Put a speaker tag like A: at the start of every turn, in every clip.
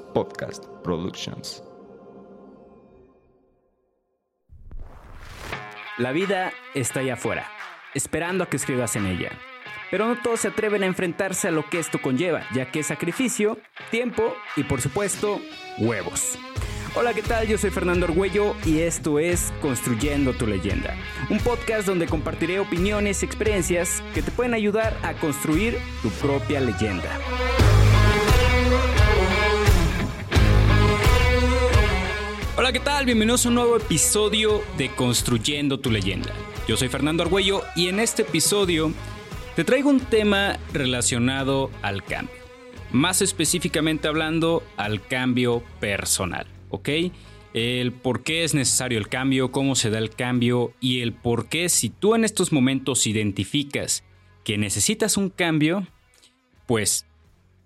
A: Podcast Productions.
B: La vida está allá afuera, esperando a que escribas en ella. Pero no todos se atreven a enfrentarse a lo que esto conlleva, ya que es sacrificio, tiempo y por supuesto, huevos. Hola, ¿qué tal? Yo soy Fernando Argüello y esto es Construyendo tu leyenda, un podcast donde compartiré opiniones y experiencias que te pueden ayudar a construir tu propia leyenda. Bienvenidos a un nuevo episodio de Construyendo tu leyenda. Yo soy Fernando Argüello y en este episodio te traigo un tema relacionado al cambio. Más específicamente hablando al cambio personal, ¿ok? El por qué es necesario el cambio, cómo se da el cambio y el por qué si tú en estos momentos identificas que necesitas un cambio, pues,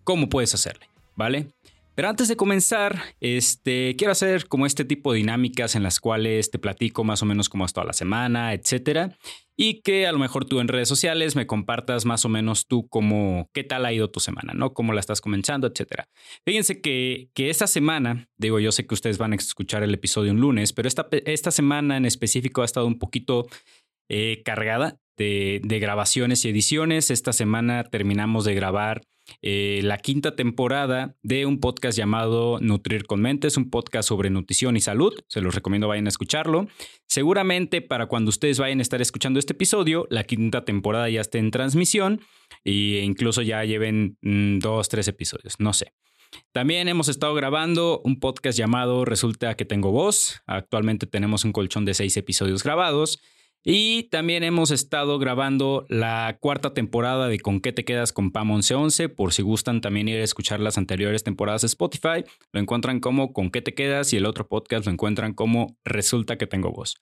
B: ¿cómo puedes hacerle? ¿Vale? Pero antes de comenzar, este, quiero hacer como este tipo de dinámicas en las cuales te platico más o menos cómo es toda la semana, etcétera, y que a lo mejor tú en redes sociales me compartas más o menos tú cómo, qué tal ha ido tu semana, ¿no? Cómo la estás comenzando, etcétera. Fíjense que, que esta semana, digo, yo sé que ustedes van a escuchar el episodio un lunes, pero esta, esta semana en específico ha estado un poquito eh, cargada de, de grabaciones y ediciones. Esta semana terminamos de grabar eh, la quinta temporada de un podcast llamado Nutrir con Mentes, un podcast sobre nutrición y salud. Se los recomiendo vayan a escucharlo. Seguramente para cuando ustedes vayan a estar escuchando este episodio, la quinta temporada ya esté en transmisión e incluso ya lleven mm, dos, tres episodios, no sé. También hemos estado grabando un podcast llamado Resulta que tengo voz. Actualmente tenemos un colchón de seis episodios grabados. Y también hemos estado grabando la cuarta temporada de Con qué te quedas con PAM 1111. Por si gustan también ir a escuchar las anteriores temporadas de Spotify, lo encuentran como Con qué te quedas y el otro podcast lo encuentran como Resulta que tengo voz.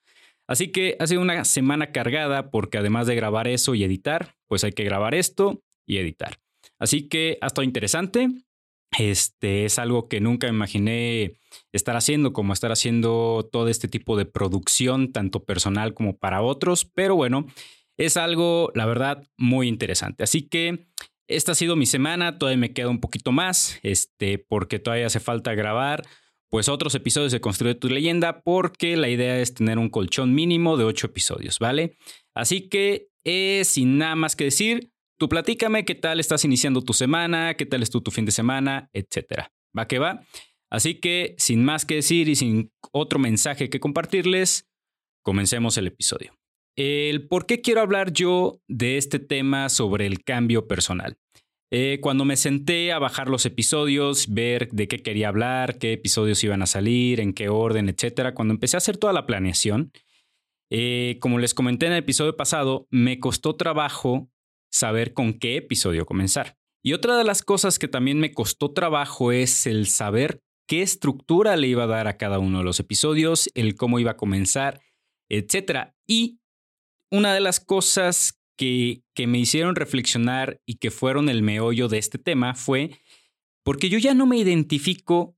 B: Así que ha sido una semana cargada porque además de grabar eso y editar, pues hay que grabar esto y editar. Así que ha estado interesante. Este es algo que nunca imaginé estar haciendo, como estar haciendo todo este tipo de producción, tanto personal como para otros, pero bueno, es algo, la verdad, muy interesante. Así que esta ha sido mi semana, todavía me queda un poquito más, este, porque todavía hace falta grabar pues otros episodios de Construye tu leyenda, porque la idea es tener un colchón mínimo de ocho episodios, ¿vale? Así que, eh, sin nada más que decir, Tú platícame qué tal estás iniciando tu semana, qué tal estuvo tu fin de semana, etcétera. ¿Va que va? Así que, sin más que decir y sin otro mensaje que compartirles, comencemos el episodio. El por qué quiero hablar yo de este tema sobre el cambio personal. Eh, cuando me senté a bajar los episodios, ver de qué quería hablar, qué episodios iban a salir, en qué orden, etcétera, cuando empecé a hacer toda la planeación, eh, como les comenté en el episodio pasado, me costó trabajo saber con qué episodio comenzar. Y otra de las cosas que también me costó trabajo es el saber qué estructura le iba a dar a cada uno de los episodios, el cómo iba a comenzar, etc. Y una de las cosas que, que me hicieron reflexionar y que fueron el meollo de este tema fue porque yo ya no me identifico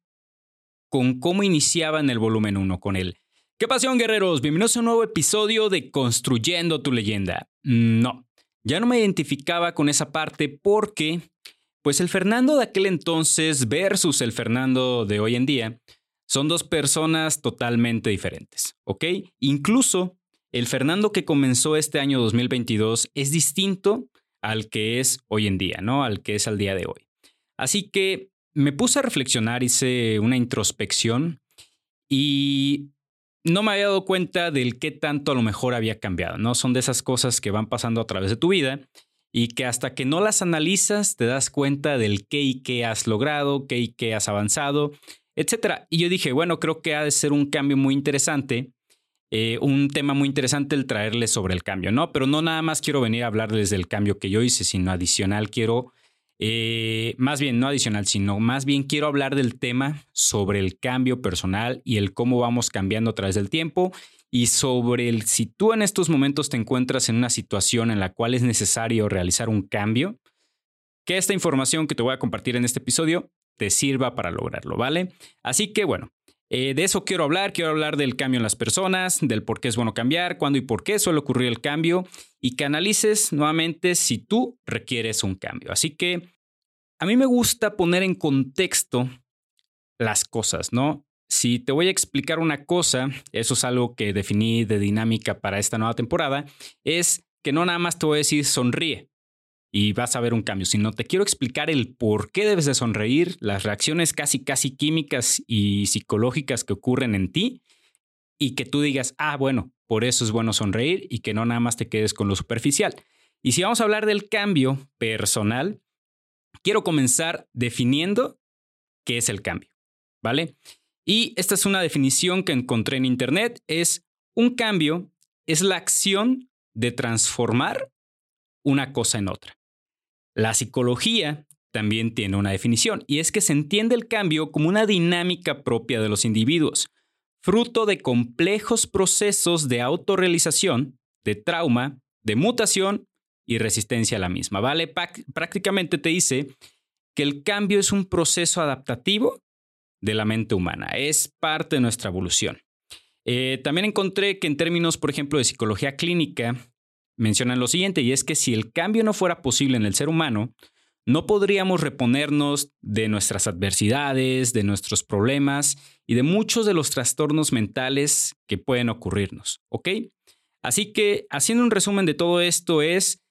B: con cómo iniciaba en el volumen 1 con él. ¿Qué pasión, guerreros? Bienvenidos a un nuevo episodio de Construyendo tu leyenda. No, ya no me identificaba con esa parte porque, pues el Fernando de aquel entonces versus el Fernando de hoy en día son dos personas totalmente diferentes, ¿ok? Incluso el Fernando que comenzó este año 2022 es distinto al que es hoy en día, ¿no? Al que es al día de hoy. Así que me puse a reflexionar, hice una introspección y no me había dado cuenta del qué tanto a lo mejor había cambiado, ¿no? Son de esas cosas que van pasando a través de tu vida y que hasta que no las analizas te das cuenta del qué y qué has logrado, qué y qué has avanzado, etcétera. Y yo dije, bueno, creo que ha de ser un cambio muy interesante, eh, un tema muy interesante el traerles sobre el cambio, ¿no? Pero no nada más quiero venir a hablarles del cambio que yo hice, sino adicional quiero eh, más bien, no adicional, sino más bien quiero hablar del tema sobre el cambio personal y el cómo vamos cambiando a través del tiempo y sobre el si tú en estos momentos te encuentras en una situación en la cual es necesario realizar un cambio, que esta información que te voy a compartir en este episodio te sirva para lograrlo, ¿vale? Así que bueno, eh, de eso quiero hablar, quiero hablar del cambio en las personas, del por qué es bueno cambiar, cuándo y por qué suele ocurrir el cambio y que analices nuevamente si tú requieres un cambio. Así que a mí me gusta poner en contexto las cosas, ¿no? Si te voy a explicar una cosa, eso es algo que definí de dinámica para esta nueva temporada, es que no nada más te voy a decir sonríe y vas a ver un cambio, sino te quiero explicar el por qué debes de sonreír, las reacciones casi, casi químicas y psicológicas que ocurren en ti y que tú digas, ah, bueno, por eso es bueno sonreír y que no nada más te quedes con lo superficial. Y si vamos a hablar del cambio personal, quiero comenzar definiendo qué es el cambio, ¿vale? Y esta es una definición que encontré en Internet. Es un cambio, es la acción de transformar una cosa en otra. La psicología también tiene una definición y es que se entiende el cambio como una dinámica propia de los individuos, fruto de complejos procesos de autorrealización, de trauma, de mutación y resistencia a la misma, ¿vale? Prácticamente te dice que el cambio es un proceso adaptativo de la mente humana, es parte de nuestra evolución. Eh, también encontré que en términos, por ejemplo, de psicología clínica, mencionan lo siguiente, y es que si el cambio no fuera posible en el ser humano, no podríamos reponernos de nuestras adversidades, de nuestros problemas y de muchos de los trastornos mentales que pueden ocurrirnos, ¿ok? Así que, haciendo un resumen de todo esto es,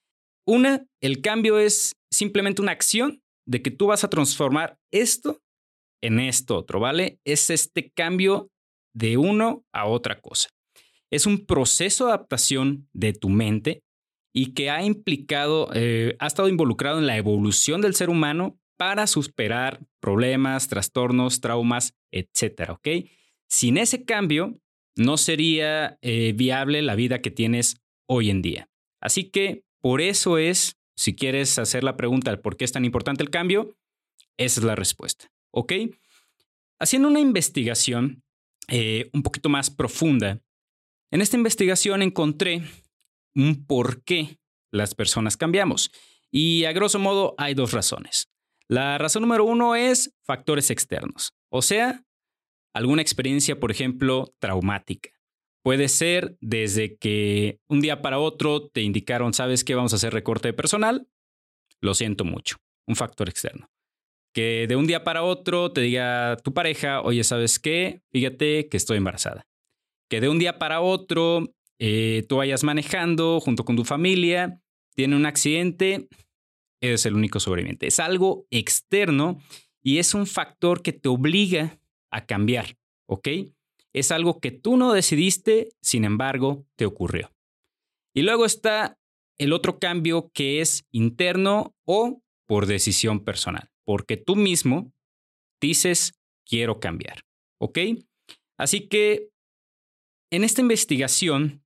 B: una, el cambio es simplemente una acción de que tú vas a transformar esto en esto otro, ¿vale? Es este cambio de uno a otra cosa. Es un proceso de adaptación de tu mente y que ha implicado, eh, ha estado involucrado en la evolución del ser humano para superar problemas, trastornos, traumas, etcétera, ¿ok? Sin ese cambio, no sería eh, viable la vida que tienes hoy en día. Así que por eso es, si quieres hacer la pregunta de por qué es tan importante el cambio, esa es la respuesta. ¿Ok? Haciendo una investigación eh, un poquito más profunda, en esta investigación encontré un por qué las personas cambiamos. Y a grosso modo hay dos razones. La razón número uno es factores externos, o sea, alguna experiencia, por ejemplo, traumática. Puede ser desde que un día para otro te indicaron, sabes que vamos a hacer recorte de personal, lo siento mucho, un factor externo que de un día para otro te diga tu pareja, oye, ¿sabes qué? Fíjate que estoy embarazada. Que de un día para otro eh, tú vayas manejando junto con tu familia, tiene un accidente, eres el único sobreviviente. Es algo externo y es un factor que te obliga a cambiar, ¿ok? Es algo que tú no decidiste, sin embargo, te ocurrió. Y luego está el otro cambio que es interno o por decisión personal porque tú mismo dices, quiero cambiar. ¿Ok? Así que en esta investigación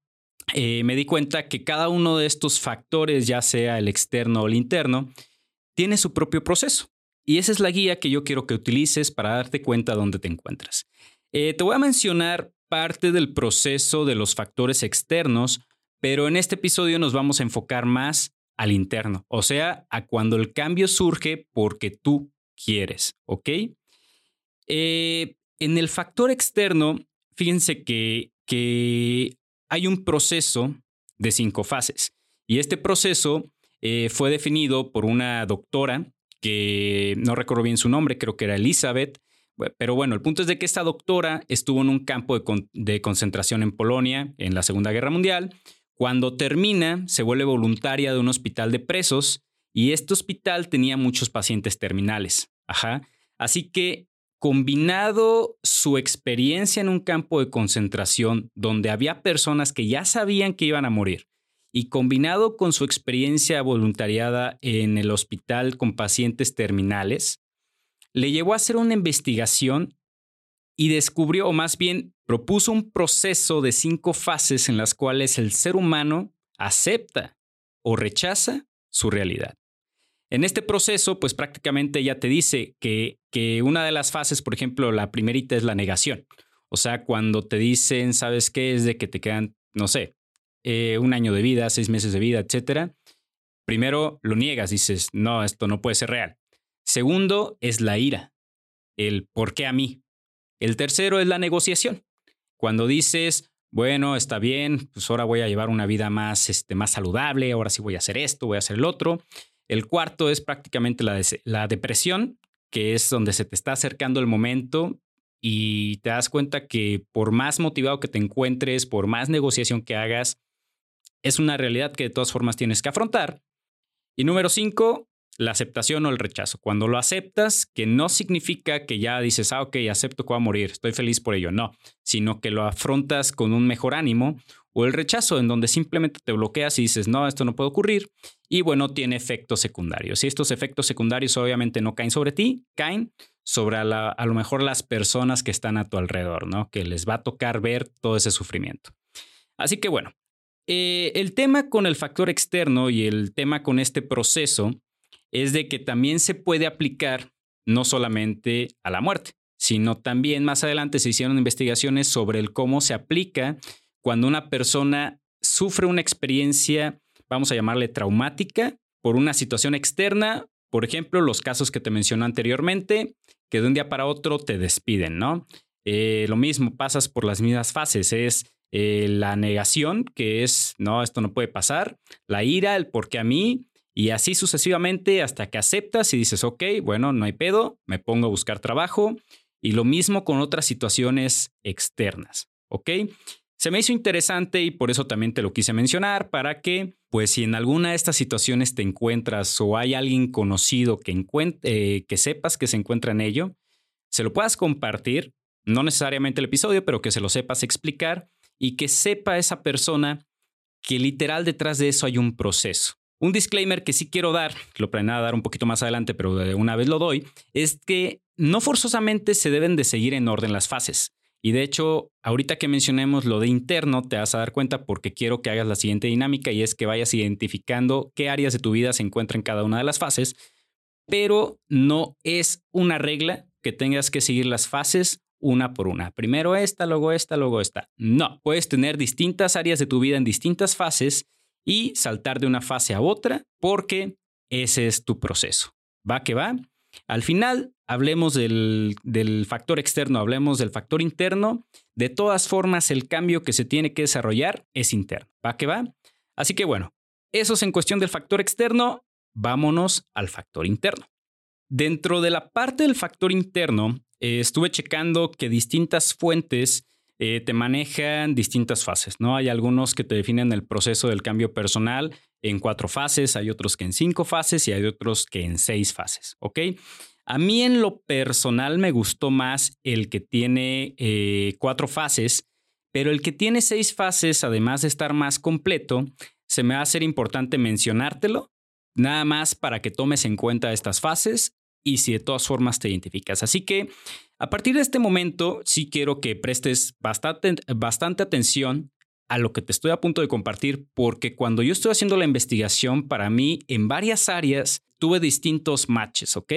B: eh, me di cuenta que cada uno de estos factores, ya sea el externo o el interno, tiene su propio proceso. Y esa es la guía que yo quiero que utilices para darte cuenta de dónde te encuentras. Eh, te voy a mencionar parte del proceso de los factores externos, pero en este episodio nos vamos a enfocar más al interno, o sea, a cuando el cambio surge porque tú quieres, ¿ok? Eh, en el factor externo, fíjense que, que hay un proceso de cinco fases y este proceso eh, fue definido por una doctora que no recuerdo bien su nombre, creo que era Elizabeth, pero bueno, el punto es de que esta doctora estuvo en un campo de concentración en Polonia en la Segunda Guerra Mundial cuando termina, se vuelve voluntaria de un hospital de presos y este hospital tenía muchos pacientes terminales. Ajá. Así que combinado su experiencia en un campo de concentración donde había personas que ya sabían que iban a morir y combinado con su experiencia voluntariada en el hospital con pacientes terminales, le llevó a hacer una investigación y descubrió, o más bien propuso un proceso de cinco fases en las cuales el ser humano acepta o rechaza su realidad. En este proceso, pues prácticamente ella te dice que, que una de las fases, por ejemplo, la primerita es la negación. O sea, cuando te dicen, ¿sabes qué? Es de que te quedan, no sé, eh, un año de vida, seis meses de vida, etcétera. Primero lo niegas, dices, no, esto no puede ser real. Segundo es la ira, el por qué a mí. El tercero es la negociación. Cuando dices, bueno, está bien, pues ahora voy a llevar una vida más, este, más saludable, ahora sí voy a hacer esto, voy a hacer el otro. El cuarto es prácticamente la, depresión, que es donde se te está acercando el momento y te das cuenta que por más motivado que te encuentres, por más negociación que hagas, es una realidad que de todas formas tienes que afrontar. Y número cinco, la aceptación o el rechazo. Cuando lo aceptas, que no significa que ya dices, ah, ok, acepto que voy a morir, estoy feliz por ello, no, sino que lo afrontas con un mejor ánimo o el rechazo, en donde simplemente te bloqueas y dices, no, esto no puede ocurrir, y bueno, tiene efectos secundarios. Y estos efectos secundarios obviamente no caen sobre ti, caen sobre a, lo mejor las personas que están a tu alrededor, ¿no? Que les va a tocar ver todo ese sufrimiento. Así que bueno, eh, el tema con el factor externo y el tema con este proceso es de que también se puede aplicar no solamente a la muerte, sino también más adelante se hicieron investigaciones sobre el cómo se aplica cuando una persona sufre una experiencia, vamos a llamarle traumática, por una situación externa, por ejemplo, los casos que te mencioné anteriormente, que de un día para otro te despiden, ¿no? Eh, lo mismo, pasas por las mismas fases, es eh, la negación, que es, no, esto no puede pasar, la ira, el por qué a mí, y así sucesivamente hasta que aceptas y dices, ok, bueno, no hay pedo, me pongo a buscar trabajo, y lo mismo con otras situaciones externas, ¿ok? Se me hizo interesante y por eso también te lo quise mencionar para que, pues si en alguna de estas situaciones te encuentras o hay alguien conocido que, eh, que sepas que se encuentra en ello, se lo puedas compartir, no necesariamente el episodio, pero que se lo sepas explicar y que sepa esa persona que literal detrás de eso hay un proceso. Un disclaimer que sí quiero dar, lo planeaba dar un poquito más adelante, pero de una vez lo doy, es que no forzosamente se deben de seguir en orden las fases. Y de hecho, ahorita que mencionemos lo de interno, te vas a dar cuenta porque quiero que hagas la siguiente dinámica y es que vayas identificando qué áreas de tu vida se encuentran en cada una de las fases, pero no es una regla que tengas que seguir las fases una por una. Primero esta, luego esta, luego esta. No, puedes tener distintas áreas de tu vida en distintas fases y saltar de una fase a otra porque ese es tu proceso. Va que va. Al final, hablemos del, factor externo, hablemos del factor interno. De todas formas, el cambio que se tiene que desarrollar es interno. ¿Va que va? Así que bueno, eso es en cuestión del factor externo. Vámonos al factor interno. Dentro de la parte del factor interno, eh, estuve checando que distintas fuentes eh, te manejan distintas fases, ¿no? Hay algunos que te definen el proceso del cambio personal en cuatro fases, hay otros que en cinco fases y hay otros que en seis fases, ¿ok? A mí en lo personal me gustó más el que tiene eh, cuatro fases, pero el que tiene seis fases, además de estar más completo, se me va a hacer importante mencionártelo, nada más para que tomes en cuenta estas fases y si de todas formas te identificas. Así que a partir de este momento sí quiero que prestes bastante, bastante atención a lo que te estoy a punto de compartir, porque cuando yo estoy haciendo la investigación, para mí en varias áreas tuve distintos matches, ¿ok?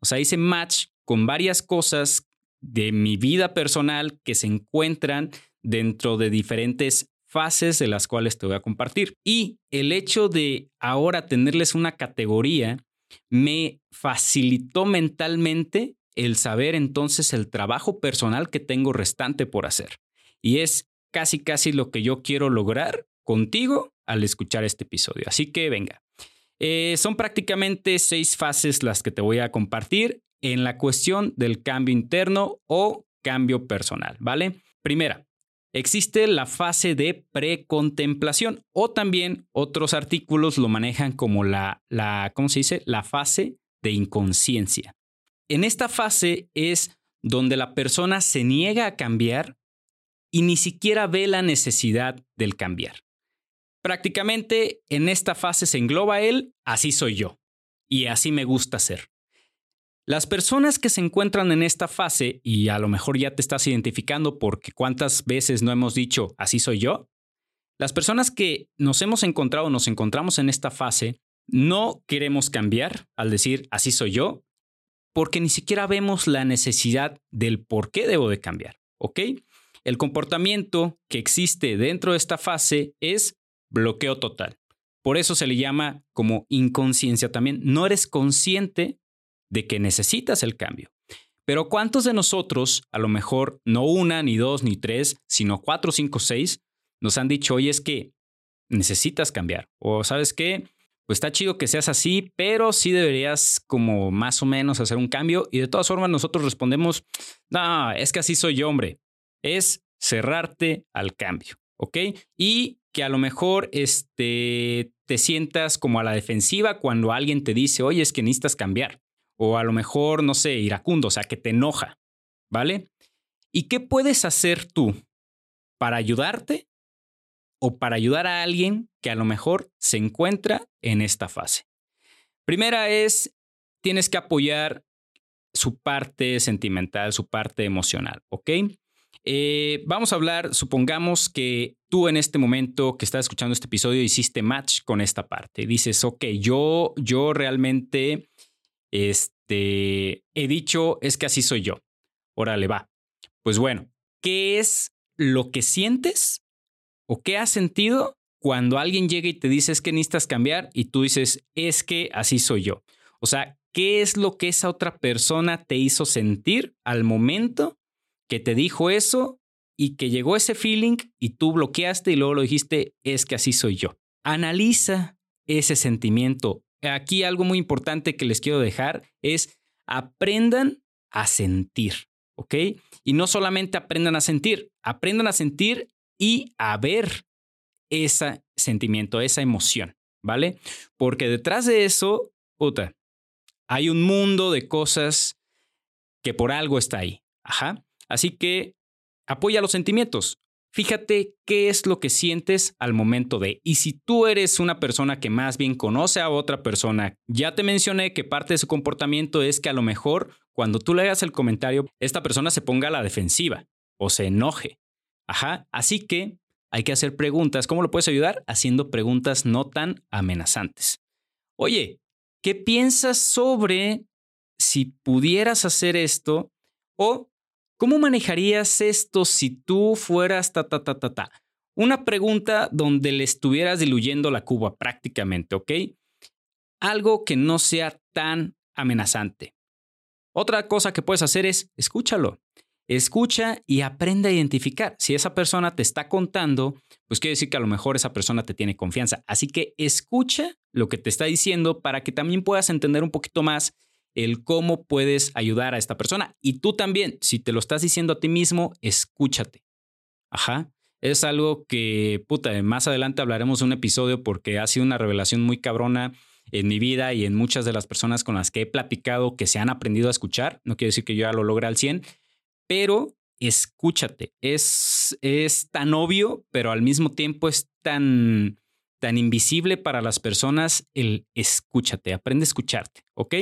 B: O sea, hice match con varias cosas de mi vida personal que se encuentran dentro de diferentes fases de las cuales te voy a compartir. Y el hecho de ahora tenerles una categoría me facilitó mentalmente el saber entonces el trabajo personal que tengo restante por hacer. Y es casi, casi lo que yo quiero lograr contigo al escuchar este episodio. Así que venga. Eh, son prácticamente seis fases las que te voy a compartir en la cuestión del cambio interno o cambio personal, ¿vale? Primera, existe la fase de precontemplación o también otros artículos lo manejan como la, la, ¿cómo se dice? La fase de inconsciencia. En esta fase es donde la persona se niega a cambiar y ni siquiera ve la necesidad del cambiar. Prácticamente en esta fase se engloba él, así soy yo, y así me gusta ser. Las personas que se encuentran en esta fase, y a lo mejor ya te estás identificando porque cuántas veces no hemos dicho, así soy yo, las personas que nos hemos encontrado, nos encontramos en esta fase, no queremos cambiar al decir, así soy yo, porque ni siquiera vemos la necesidad del por qué debo de cambiar, ¿ok? El comportamiento que existe dentro de esta fase es bloqueo total. Por eso se le llama como inconsciencia también. No eres consciente de que necesitas el cambio. Pero ¿cuántos de nosotros, a lo mejor no una, ni dos, ni tres, sino cuatro, cinco, seis, nos han dicho, oye, es que necesitas cambiar? O sabes qué, pues está chido que seas así, pero sí deberías como más o menos hacer un cambio. Y de todas formas nosotros respondemos, no, es que así soy yo, hombre. Es cerrarte al cambio, ¿ok? Y que a lo mejor este, te sientas como a la defensiva cuando alguien te dice, oye, es que necesitas cambiar. O a lo mejor, no sé, iracundo, o sea, que te enoja, ¿vale? ¿Y qué puedes hacer tú para ayudarte o para ayudar a alguien que a lo mejor se encuentra en esta fase. Primera es, tienes que apoyar su parte sentimental, su parte emocional, ¿ok? Eh, vamos a hablar, supongamos que tú en este momento que estás escuchando este episodio hiciste match con esta parte. Dices, ok, yo, yo realmente este, he dicho, es que así soy yo. Órale, va. Pues bueno, ¿qué es lo que sientes o qué has sentido cuando alguien llega y te dice es que necesitas cambiar y tú dices es que así soy yo. O sea, ¿qué es lo que esa otra persona te hizo sentir al momento que te dijo eso y que llegó ese feeling y tú bloqueaste y luego lo dijiste es que así soy yo? Analiza ese sentimiento. Aquí algo muy importante que les quiero dejar es aprendan a sentir, ¿ok? Y no solamente aprendan a sentir, aprendan a sentir y a ver ese sentimiento, esa emoción, ¿vale? Porque detrás de eso, puta, hay un mundo de cosas que por algo está ahí. Ajá. Así que apoya los sentimientos. Fíjate qué es lo que sientes al momento de. Y si tú eres una persona que más bien conoce a otra persona, ya te mencioné que parte de su comportamiento es que a lo mejor cuando tú le hagas el comentario, esta persona se ponga a la defensiva o se enoje. Ajá, así que hay que hacer preguntas. ¿Cómo lo puedes ayudar? Haciendo preguntas no tan amenazantes. Oye, ¿qué piensas sobre si pudieras hacer esto? O ¿cómo manejarías esto si tú fueras ta, ta, ta, ta, ta? Una pregunta donde le estuvieras diluyendo la cuba prácticamente, ¿ok? Algo que no sea tan amenazante. Otra cosa que puedes hacer es escúchalo. Escucha y aprende a identificar. Si esa persona te está contando, pues quiere decir que a lo mejor esa persona te tiene confianza. Así que escucha lo que te está diciendo para que también puedas entender un poquito más el cómo puedes ayudar a esta persona. Y tú también, si te lo estás diciendo a ti mismo, escúchate. Ajá. Es algo que, puta, más adelante hablaremos de un episodio porque ha sido una revelación muy cabrona en mi vida y en muchas de las personas con las que he platicado que se han aprendido a escuchar. No quiere decir que yo ya lo logre al 100, pero escúchate. Es, es tan obvio, pero al mismo tiempo es tan, tan invisible para las personas el escúchate, aprende a escucharte, ¿ok?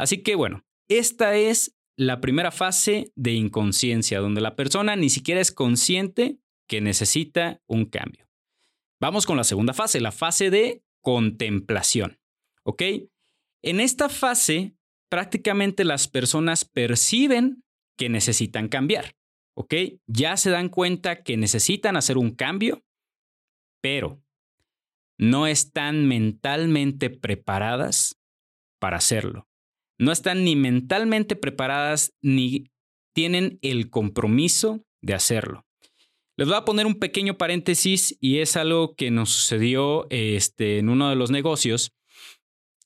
B: Así que bueno, esta es la primera fase de inconsciencia, donde la persona ni siquiera es consciente que necesita un cambio. Vamos con la segunda fase, la fase de contemplación, ¿ok? En esta fase, prácticamente las personas perciben que necesitan cambiar. ¿Ok? Ya se dan cuenta que necesitan hacer un cambio, pero no están mentalmente preparadas para hacerlo. No están ni mentalmente preparadas ni tienen el compromiso de hacerlo. Les voy a poner un pequeño paréntesis y es algo que nos sucedió este, en uno de los negocios.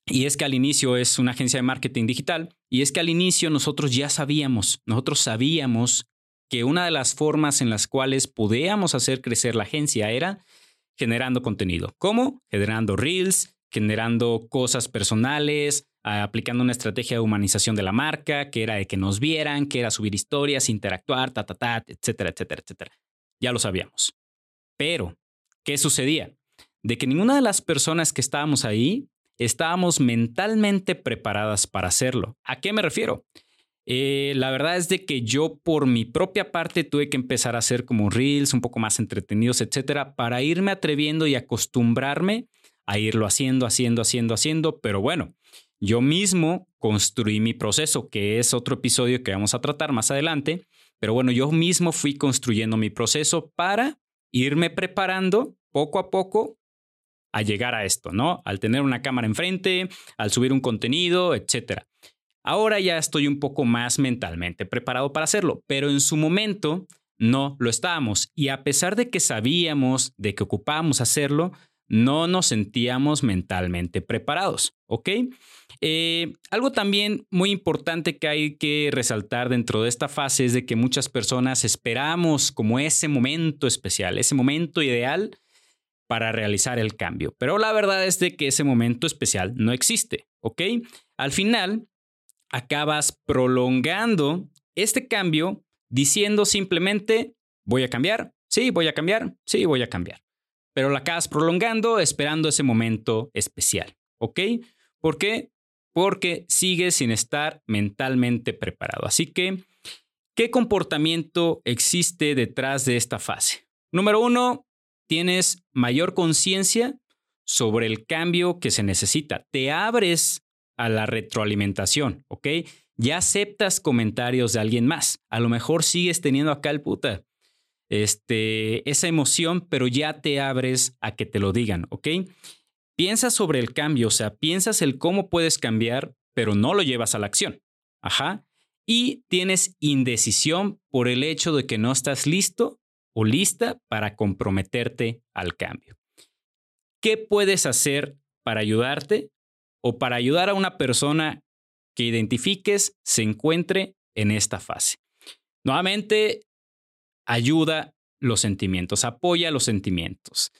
B: Y es que al inicio es una agencia de marketing digital y es que al inicio nosotros ya sabíamos, nosotros sabíamos que una de las formas en las cuales podíamos hacer crecer la agencia era generando contenido. ¿Cómo? Generando reels, generando cosas personales, aplicando una estrategia de humanización de la marca, que era de que nos vieran, que era subir historias, interactuar, ta, etcétera, etcétera, etcétera. Ya lo sabíamos. Pero, ¿qué sucedía? De que ninguna de las personas que estábamos ahí estábamos mentalmente preparadas para hacerlo. ¿A qué me refiero? Eh, la verdad es de que yo por mi propia parte tuve que empezar a hacer como reels un poco más entretenidos, etcétera, para irme atreviendo y acostumbrarme a irlo haciendo, haciendo, haciendo, haciendo. Pero bueno, yo mismo construí mi proceso, que es otro episodio que vamos a tratar más adelante. Pero bueno, yo mismo fui construyendo mi proceso para irme preparando poco a poco a llegar a esto, ¿no? Al tener una cámara enfrente, al subir un contenido, etc. Ahora ya estoy un poco más mentalmente preparado para hacerlo, pero en su momento no lo estábamos. Y a pesar de que sabíamos de que ocupábamos hacerlo, no nos sentíamos mentalmente preparados, ¿ok? Eh, algo también muy importante que hay que resaltar dentro de esta fase es de que muchas personas esperamos como ese momento especial, ese momento ideal para realizar el cambio. Pero la verdad es de que ese momento especial no existe, ¿ok? Al final, acabas prolongando este cambio diciendo simplemente, voy a cambiar, sí, voy a cambiar, sí, voy a cambiar. Pero la acabas prolongando esperando ese momento especial, ¿ok? ¿Por qué? Porque sigues sin estar mentalmente preparado. Así que, ¿qué comportamiento existe detrás de esta fase? Número uno, tienes mayor conciencia sobre el cambio que se necesita. Te abres a la retroalimentación, ¿ok? Ya aceptas comentarios de alguien más. A lo mejor sigues teniendo acá el puta, este, esa emoción, pero ya te abres a que te lo digan, ¿ok? Piensas sobre el cambio, o sea, piensas el cómo puedes cambiar, pero no lo llevas a la acción. Ajá. Y tienes indecisión por el hecho de que no estás listo o lista para comprometerte al cambio. ¿Qué puedes hacer para ayudarte o para ayudar a una persona que identifiques se encuentre en esta fase? Nuevamente, ayuda los sentimientos, apoya los sentimientos.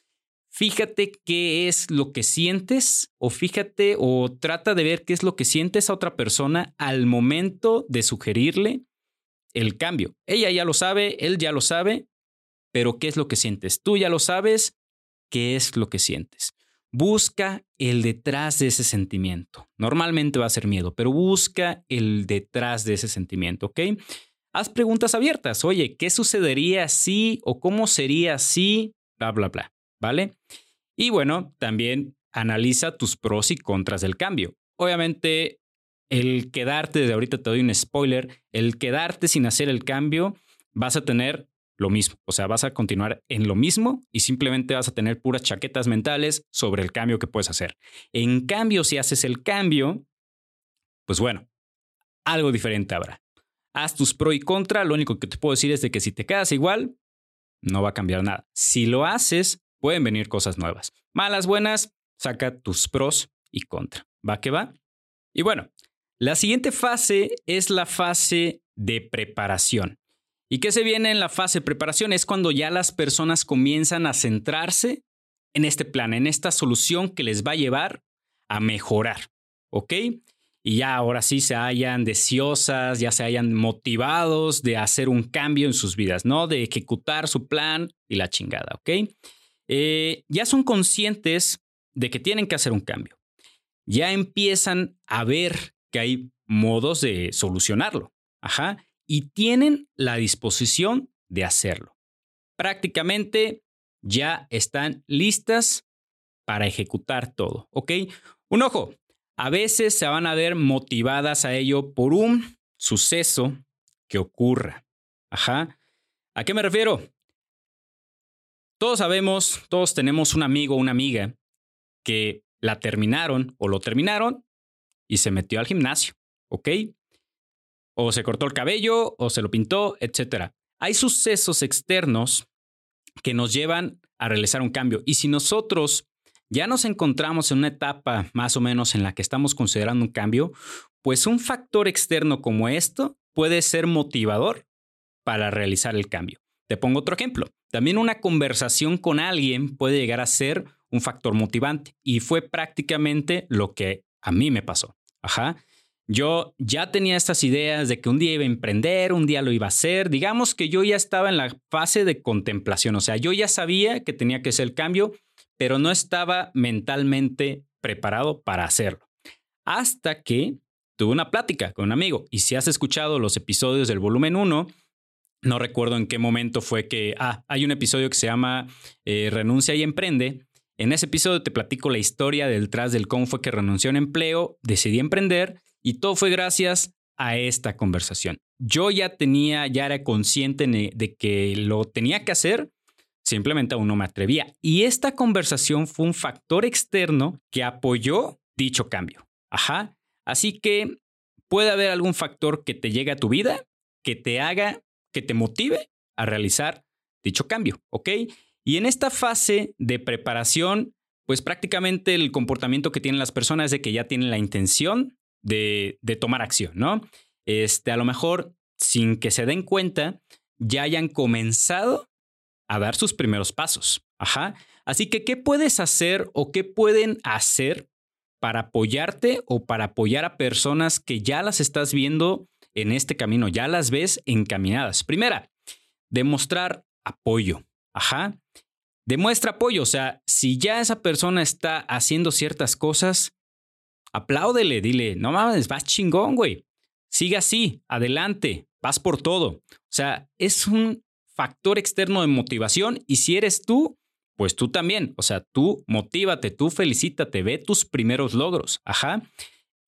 B: Fíjate qué es lo que sientes o fíjate o trata de ver qué es lo que sientes a otra persona al momento de sugerirle el cambio. Ella ya lo sabe, él ya lo sabe, pero ¿qué es lo que sientes? Tú ya lo sabes, ¿qué es lo que sientes? Busca el detrás de ese sentimiento. Normalmente va a ser miedo, pero busca el detrás de ese sentimiento, ¿ok? Haz preguntas abiertas. Oye, ¿qué sucedería si o cómo sería si? Bla, bla, bla. ¿Vale? Y bueno, también analiza tus pros y contras del cambio. Obviamente, el quedarte, de ahorita te doy un spoiler, el quedarte sin hacer el cambio, vas a tener lo mismo. O sea, vas a continuar en lo mismo y simplemente vas a tener puras chaquetas mentales sobre el cambio que puedes hacer. En cambio, si haces el cambio, pues bueno, algo diferente habrá. Haz tus pro y contra. Lo único que te puedo decir es de que si te quedas igual, no va a cambiar nada. Si lo haces, pueden venir cosas nuevas. Malas, buenas, saca tus pros y contra. ¿Va que va? Y bueno, la siguiente fase es la fase de preparación. ¿Y qué se viene en la fase de preparación? Es cuando ya las personas comienzan a centrarse en este plan, en esta solución que les va a llevar a mejorar. ¿Ok? Y ya ahora sí se hayan deseosas, ya se hayan motivados de hacer un cambio en sus vidas, ¿no? De ejecutar su plan y la chingada, ¿ok? Eh, ya son conscientes de que tienen que hacer un cambio. Ya empiezan a ver que hay modos de solucionarlo. Ajá y tienen la disposición de hacerlo. Prácticamente ya están listas para ejecutar todo, ¿ok? Un ojo, a veces se van a ver motivadas a ello por un suceso que ocurra. Ajá. ¿A qué me refiero? Todos sabemos, todos tenemos un amigo o una amiga que la terminaron o lo terminaron y se metió al gimnasio, ¿ok? o se cortó el cabello, o se lo pintó, etc. Hay sucesos externos que nos llevan a realizar un cambio. Y si nosotros ya nos encontramos en una etapa más o menos en la que estamos considerando un cambio, pues un factor externo como esto puede ser motivador para realizar el cambio. Te pongo otro ejemplo. También una conversación con alguien puede llegar a ser un factor motivante y fue prácticamente lo que a mí me pasó. Ajá. Yo ya tenía estas ideas de que un día iba a emprender, un día lo iba a hacer. Digamos que yo ya estaba en la fase de contemplación, o sea, yo ya sabía que tenía que hacer el cambio, pero no estaba mentalmente preparado para hacerlo. Hasta que tuve una plática con un amigo. Y si has escuchado los episodios del volumen 1, no recuerdo en qué momento fue que, ah, hay un episodio que se llama eh, Renuncia y Emprende. En ese episodio te platico la historia detrás del cómo fue que renunció a un empleo, decidí emprender y todo fue gracias a esta conversación. Yo ya tenía, ya era consciente de que lo tenía que hacer, simplemente aún no me atrevía. Y esta conversación fue un factor externo que apoyó dicho cambio. Ajá. Así que puede haber algún factor que te llegue a tu vida, que te haga, que te motive a realizar dicho cambio, ¿ok? Y en esta fase de preparación pues prácticamente el comportamiento que tienen las personas es de que ya tienen la intención de, tomar acción, ¿no? Este, a lo mejor, sin que se den cuenta, ya hayan comenzado a dar sus primeros pasos. Ajá. Así que, ¿qué puedes hacer o qué pueden hacer para apoyarte o para apoyar a personas que ya las estás viendo en este camino, ya las ves encaminadas? Primera, demostrar apoyo. Ajá. Demuestra apoyo, o sea, si ya esa persona está haciendo ciertas cosas, apláudele, dile, no mames, vas chingón, güey. Sigue así, adelante, vas por todo. O sea, es un factor externo de motivación y si eres tú, pues tú también. O sea, tú motívate, tú felicítate, ve tus primeros logros. Ajá.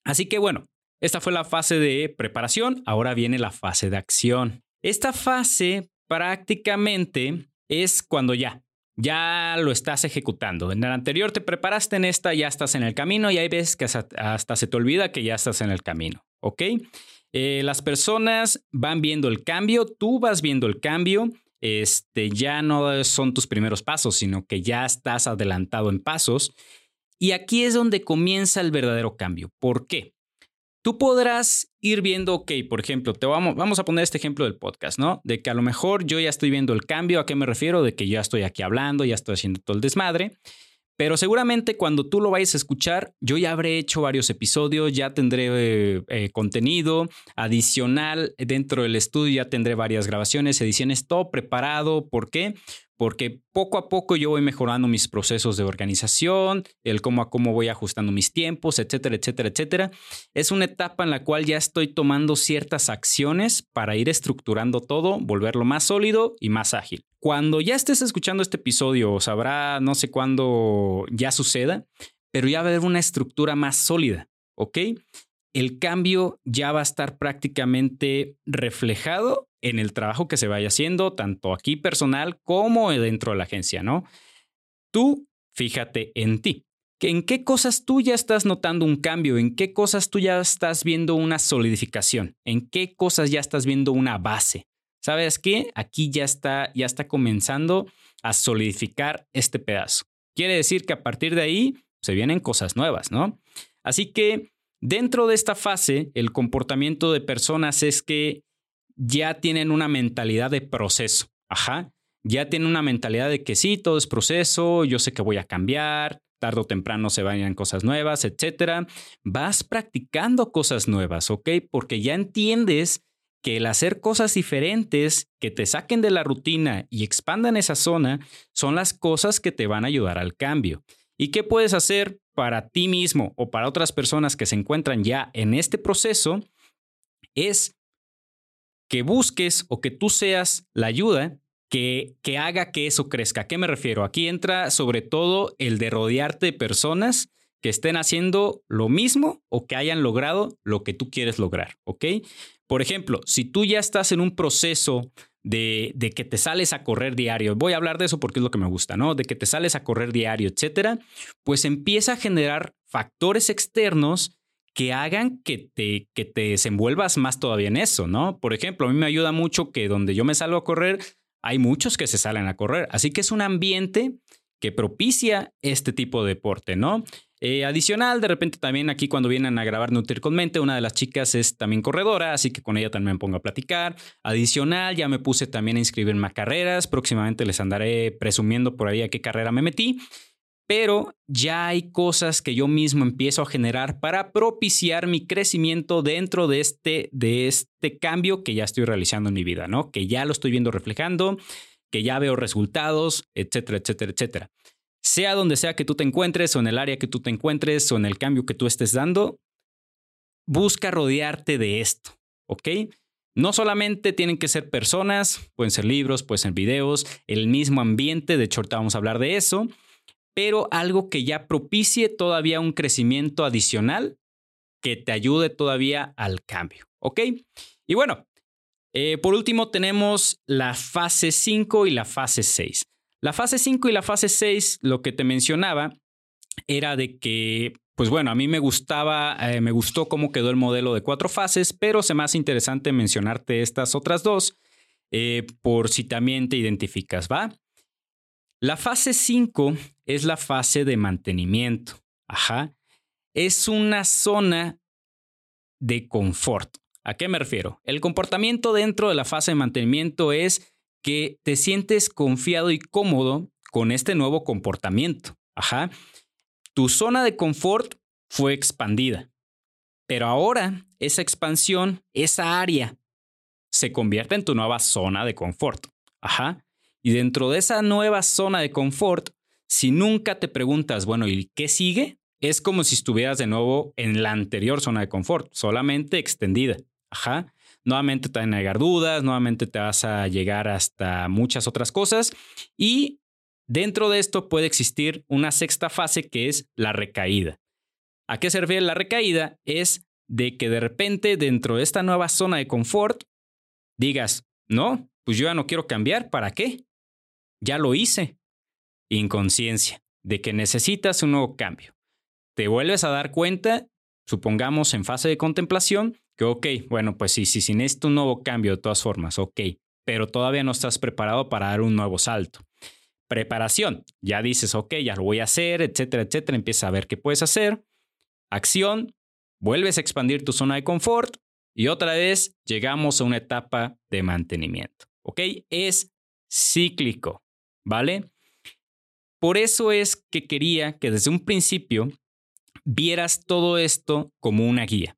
B: Así que bueno, esta fue la fase de preparación, ahora viene la fase de acción. Esta fase prácticamente es cuando ya, ya lo estás ejecutando. En el anterior te preparaste en esta, ya estás en el camino y hay veces que hasta, se te olvida que ya estás en el camino, ¿ok? Eh, las personas van viendo el cambio, tú vas viendo el cambio, este, ya no son tus primeros pasos, sino que ya estás adelantado en pasos. Y aquí es donde comienza el verdadero cambio. ¿Por qué? Tú podrás ir viendo, ok, por ejemplo, te vamos, a poner este ejemplo del podcast, ¿no? De que a lo mejor yo ya estoy viendo el cambio, ¿a qué me refiero? De que ya estoy aquí hablando, ya estoy haciendo todo el desmadre. Pero seguramente cuando tú lo vayas a escuchar, yo ya habré hecho varios episodios, ya tendré eh, eh, contenido adicional dentro del estudio, ya tendré varias grabaciones, ediciones, todo preparado. ¿Por qué? Porque poco a poco yo voy mejorando mis procesos de organización, el cómo a cómo voy ajustando mis tiempos, etcétera, etcétera, etcétera. Es una etapa en la cual ya estoy tomando ciertas acciones para ir estructurando todo, volverlo más sólido y más ágil. Cuando ya estés escuchando este episodio, sabrá no sé cuándo ya suceda, pero ya va a haber una estructura más sólida, ¿ok? El cambio ya va a estar prácticamente reflejado en el trabajo que se vaya haciendo, tanto aquí personal como dentro de la agencia, ¿no? Tú fíjate en ti. ¿En qué cosas tú ya estás notando un cambio? ¿En qué cosas tú ya estás viendo una solidificación? ¿En qué cosas ya estás viendo una base? ¿Sabes qué? Aquí ya está, ya está comenzando a solidificar este pedazo. Quiere decir que a partir de ahí se vienen cosas nuevas, ¿no? Así que dentro de esta fase, el comportamiento de personas es que ya tienen una mentalidad de proceso. Ajá. Ya tienen una mentalidad de que sí, todo es proceso, yo sé que voy a cambiar, tarde o temprano se vayan cosas nuevas, etcétera. Vas practicando cosas nuevas, ¿ok? Porque ya entiendes que el hacer cosas diferentes que te saquen de la rutina y expandan esa zona son las cosas que te van a ayudar al cambio. ¿Y qué puedes hacer para ti mismo o para otras personas que se encuentran ya en este proceso? Es que busques o que tú seas la ayuda que, que haga que eso crezca. ¿A qué me refiero? Aquí entra sobre todo el de rodearte de personas que estén haciendo lo mismo o que hayan logrado lo que tú quieres lograr. Por ejemplo, si tú ya estás en un proceso de, de, que te sales a correr diario, voy a hablar de eso porque es lo que me gusta, ¿no? De que te sales a correr diario, etcétera, pues empieza a generar factores externos que hagan que te, que te desenvuelvas más todavía en eso, ¿no? Por ejemplo, a mí me ayuda mucho que donde yo me salgo a correr, hay muchos que se salen a correr. Así que es un ambiente que propicia este tipo de deporte, ¿no? Eh, adicional, de repente también aquí cuando vienen a grabar Nutrir con Mente, una de las chicas es también corredora, así que con ella también me pongo a platicar. Adicional, ya me puse también a inscribirme a carreras, próximamente les andaré presumiendo por ahí a qué carrera me metí pero ya hay cosas que yo mismo empiezo a generar para propiciar mi crecimiento dentro de este, de este cambio que ya estoy realizando en mi vida, ¿no? Que ya lo estoy viendo reflejando, que ya veo resultados, etcétera, etcétera, etcétera. Sea donde sea que tú te encuentres o en el área que tú te encuentres o en el cambio que tú estés dando, busca rodearte de esto, ¿ok? No solamente tienen que ser personas, pueden ser libros, pueden ser videos, el mismo ambiente, de hecho ahorita vamos a hablar de eso, pero algo que ya propicie todavía un crecimiento adicional que te ayude todavía al cambio. ¿Ok? Y bueno, eh, por último tenemos la fase 5 y la fase 6. La fase 5 y la fase 6, lo que te mencionaba, era de que, pues bueno, a mí me gustaba, eh, me gustó cómo quedó el modelo de cuatro fases, pero se me hace interesante mencionarte estas otras dos eh, por si también te identificas, ¿va? La fase 5 es la fase de mantenimiento. Ajá. Es una zona de confort. ¿A qué me refiero? El comportamiento dentro de la fase de mantenimiento es que te sientes confiado y cómodo con este nuevo comportamiento. Ajá. Tu zona de confort fue expandida. Pero ahora esa expansión, esa área, se convierte en tu nueva zona de confort. Ajá. Y dentro de esa nueva zona de confort, si nunca te preguntas, bueno, ¿y qué sigue? Es como si estuvieras de nuevo en la anterior zona de confort, solamente extendida. Ajá. Nuevamente te van a negar dudas, nuevamente te vas a llegar hasta muchas otras cosas y dentro de esto puede existir una sexta fase que es la recaída. ¿A qué se refiere la recaída? Es de que de repente dentro de esta nueva zona de confort digas, no, pues yo ya no quiero cambiar, ¿para qué? Ya lo hice. Inconsciencia, de que necesitas un nuevo cambio. Te vuelves a dar cuenta, supongamos en fase de contemplación, que ok, bueno, pues sí, sí, sin esto un nuevo cambio de todas formas, ok, pero todavía no estás preparado para dar un nuevo salto. Preparación, ya dices, ok, ya lo voy a hacer, etcétera, etcétera, empiezas a ver qué puedes hacer. Acción, vuelves a expandir tu zona de confort y otra vez llegamos a una etapa de mantenimiento. ¿Ok? Es cíclico, ¿vale? Por eso es que quería que desde un principio vieras todo esto como una guía.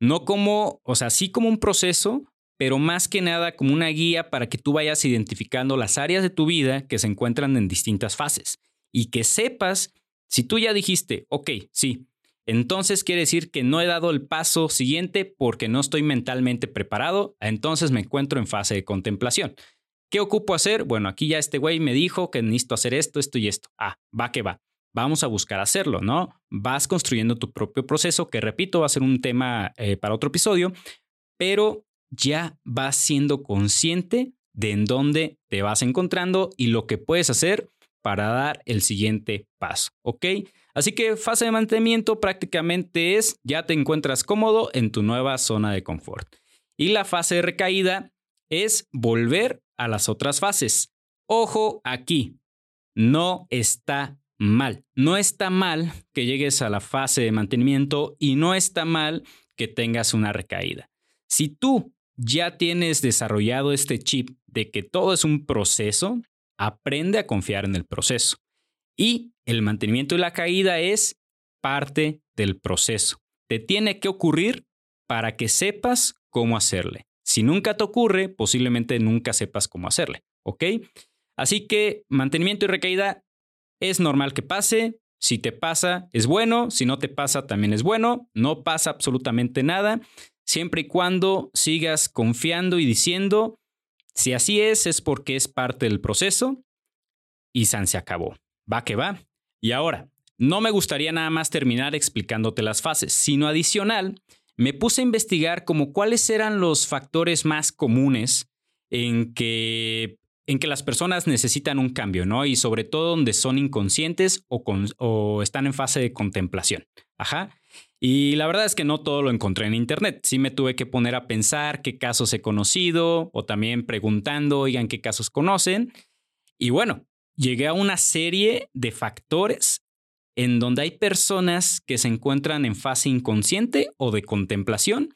B: No como, o sea, sí como un proceso, pero más que nada como una guía para que tú vayas identificando las áreas de tu vida que se encuentran en distintas fases y que sepas si tú ya dijiste, ok, sí, entonces quiere decir que no he dado el paso siguiente porque no estoy mentalmente preparado, entonces me encuentro en fase de contemplación. ¿Qué ocupo hacer? Bueno, aquí ya este güey me dijo que necesito hacer esto, esto y esto. Ah, va que va. Vamos a buscar hacerlo, ¿no? Vas construyendo tu propio proceso, que repito, va a ser un tema eh, para otro episodio, pero ya vas siendo consciente de en dónde te vas encontrando y lo que puedes hacer para dar el siguiente paso, ¿ok? Así que fase de mantenimiento prácticamente es ya te encuentras cómodo en tu nueva zona de confort. Y la fase de recaída es volver a las otras fases. Ojo aquí, no está mal. No está mal que llegues a la fase de mantenimiento y no está mal que tengas una recaída. Si tú ya tienes desarrollado este chip de que todo es un proceso, aprende a confiar en el proceso. Y el mantenimiento y la caída es parte del proceso. Te tiene que ocurrir para que sepas cómo hacerle. Si nunca te ocurre, posiblemente nunca sepas cómo hacerle. ¿Ok? Así que mantenimiento y recaída es normal que pase. Si te pasa, es bueno. Si no te pasa, también es bueno. No pasa absolutamente nada. Siempre y cuando sigas confiando y diciendo, si así es, es porque es parte del proceso y San se acabó. Va que va. Y ahora, no me gustaría nada más terminar explicándote las fases, sino adicional, me puse a investigar como cuáles eran los factores más comunes en que, en que las personas necesitan un cambio, ¿no? Y sobre todo donde son inconscientes o, están en fase de contemplación. Ajá. Y la verdad es que no todo lo encontré en internet. Sí me tuve que poner a pensar qué casos he conocido o también preguntando, oigan, qué casos conocen. Y bueno, llegué a una serie de factores en donde hay personas que se encuentran en fase inconsciente o de contemplación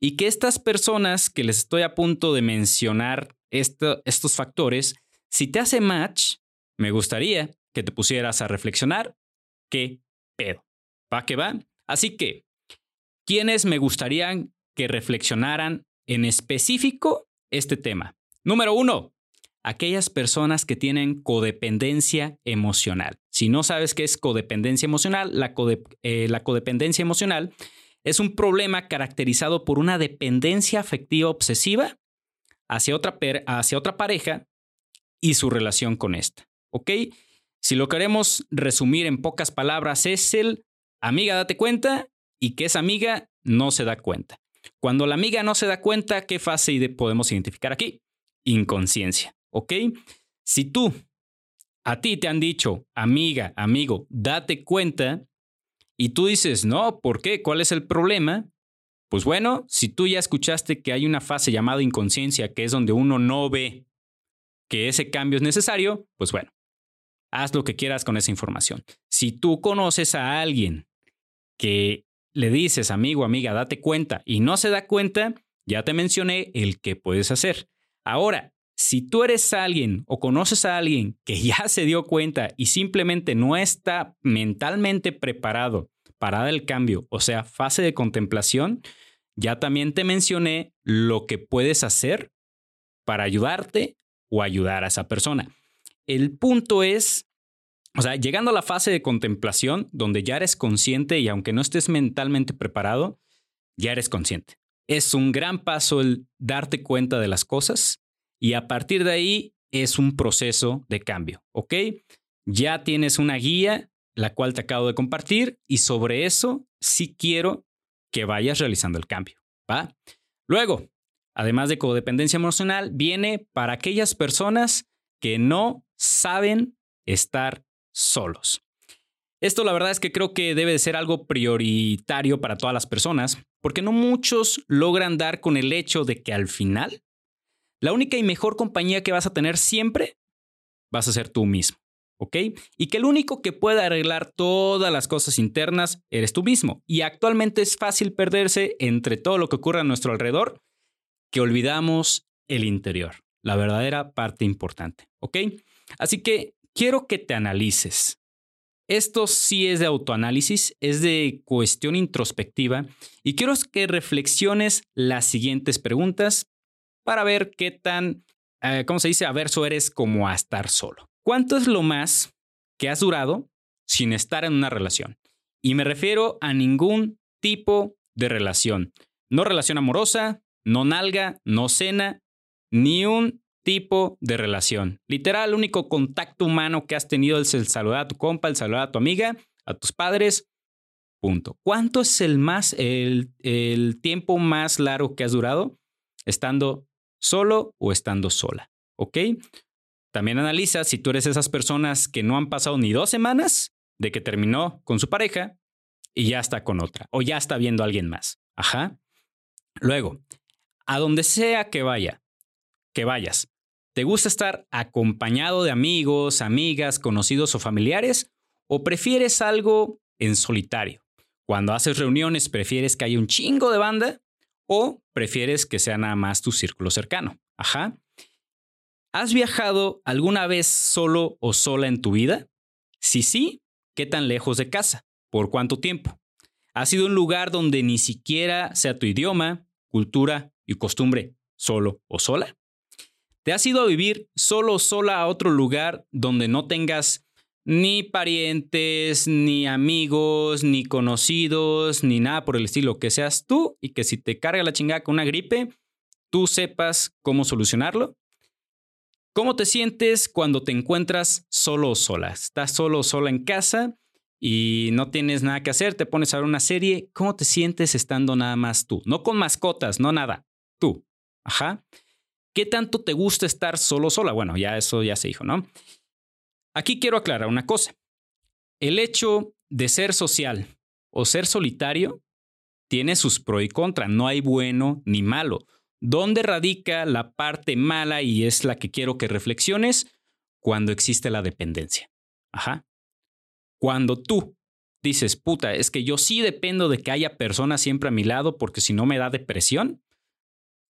B: y que estas personas que les estoy a punto de mencionar estos factores, si te hace match, me gustaría que te pusieras a reflexionar qué pedo. ¿Va que va? Así que, ¿quiénes me gustaría que reflexionaran en específico este tema? Número uno, aquellas personas que tienen codependencia emocional. Si no sabes qué es codependencia emocional, la, eh, la, codependencia emocional es un problema caracterizado por una dependencia afectiva obsesiva hacia otra, hacia otra pareja y su relación con esta. ¿Ok? Si lo queremos resumir en pocas palabras, es el amiga date cuenta y que esa amiga no se da cuenta. Cuando la amiga no se da cuenta, ¿qué fase podemos identificar aquí? Inconsciencia. ¿ok? Si tú, a ti te han dicho, amiga, amigo, date cuenta, y tú dices, no, ¿por qué? ¿Cuál es el problema? Pues bueno, si tú ya escuchaste que hay una fase llamada inconsciencia, que es donde uno no ve que ese cambio es necesario, pues bueno, haz lo que quieras con esa información. Si tú conoces a alguien que le dices, amigo, amiga, date cuenta y no se da cuenta, ya te mencioné el que puedes hacer. Ahora, si tú eres alguien o conoces a alguien que ya se dio cuenta y simplemente no está mentalmente preparado para el cambio, o sea, fase de contemplación, ya también te mencioné lo que puedes hacer para ayudarte o ayudar a esa persona. El punto es, o sea, llegando a la fase de contemplación, donde ya eres consciente y aunque no estés mentalmente preparado, ya eres consciente. Es un gran paso el darte cuenta de las cosas y a partir de ahí es un proceso de cambio, ¿ok? Ya tienes una guía, la cual te acabo de compartir y sobre eso sí quiero que vayas realizando el cambio, ¿va? Luego, además de codependencia emocional, viene para aquellas personas que no saben estar solos. Esto la verdad es que creo que debe de ser algo prioritario para todas las personas, porque no muchos logran dar con el hecho de que al final, la única y mejor compañía que vas a tener siempre vas a ser tú mismo. ¿ok? Y que el único que puede arreglar todas las cosas internas eres tú mismo. Y actualmente es fácil perderse entre todo lo que ocurre a nuestro alrededor que olvidamos el interior, la verdadera parte importante, ¿ok? Así que quiero que te analices. Esto sí es de autoanálisis, es de cuestión introspectiva y quiero que reflexiones las siguientes preguntas para ver qué tan, eh, ¿cómo se dice?, averso eres como a estar solo. ¿Cuánto es lo más que has durado sin estar en una relación? Y me refiero a ningún tipo de relación. No relación amorosa, no nalga, no cena, ni un tipo de relación. Literal, el único contacto humano que has tenido es el saludar a tu compa, el saludar a tu amiga, a tus padres. Punto. ¿Cuánto es el más, el, el tiempo más largo que has durado estando solo o estando sola? ¿Ok? También analiza si tú eres esas personas que no han pasado ni dos semanas de que terminó con su pareja y ya está con otra o ya está viendo a alguien más. Ajá. Luego, a donde sea que vaya, que vayas, ¿te gusta estar acompañado de amigos, amigas, conocidos o familiares o prefieres algo en solitario? Cuando haces reuniones, ¿prefieres que haya un chingo de banda o prefieres que sea nada más tu círculo cercano? Ajá. ¿Has viajado alguna vez solo o sola en tu vida? Si sí, ¿qué tan lejos de casa? ¿Por cuánto tiempo? ¿Has sido un lugar donde ni siquiera sea tu idioma, cultura y costumbre solo o sola? ¿Te has ido a vivir solo o sola a otro lugar donde no tengas ni parientes, ni amigos, ni conocidos, ni nada por el estilo, que seas tú y que si te carga la chingada con una gripe, tú sepas cómo solucionarlo? ¿Cómo te sientes cuando te encuentras solo o sola? Estás solo o sola en casa y no tienes nada que hacer, te pones a ver una serie. ¿Cómo te sientes estando nada más tú? No con mascotas, no nada. Tú. Ajá. ¿Qué tanto te gusta estar solo o sola? Bueno, ya eso ya se dijo, ¿no? Aquí quiero aclarar una cosa. El hecho de ser social o ser solitario tiene sus pros y contras. No hay bueno ni malo. ¿Dónde radica la parte mala y es la que quiero que reflexiones? Cuando existe la dependencia. Ajá. Cuando tú dices, puta, es que yo sí dependo de que haya personas siempre a mi lado porque si no me da depresión,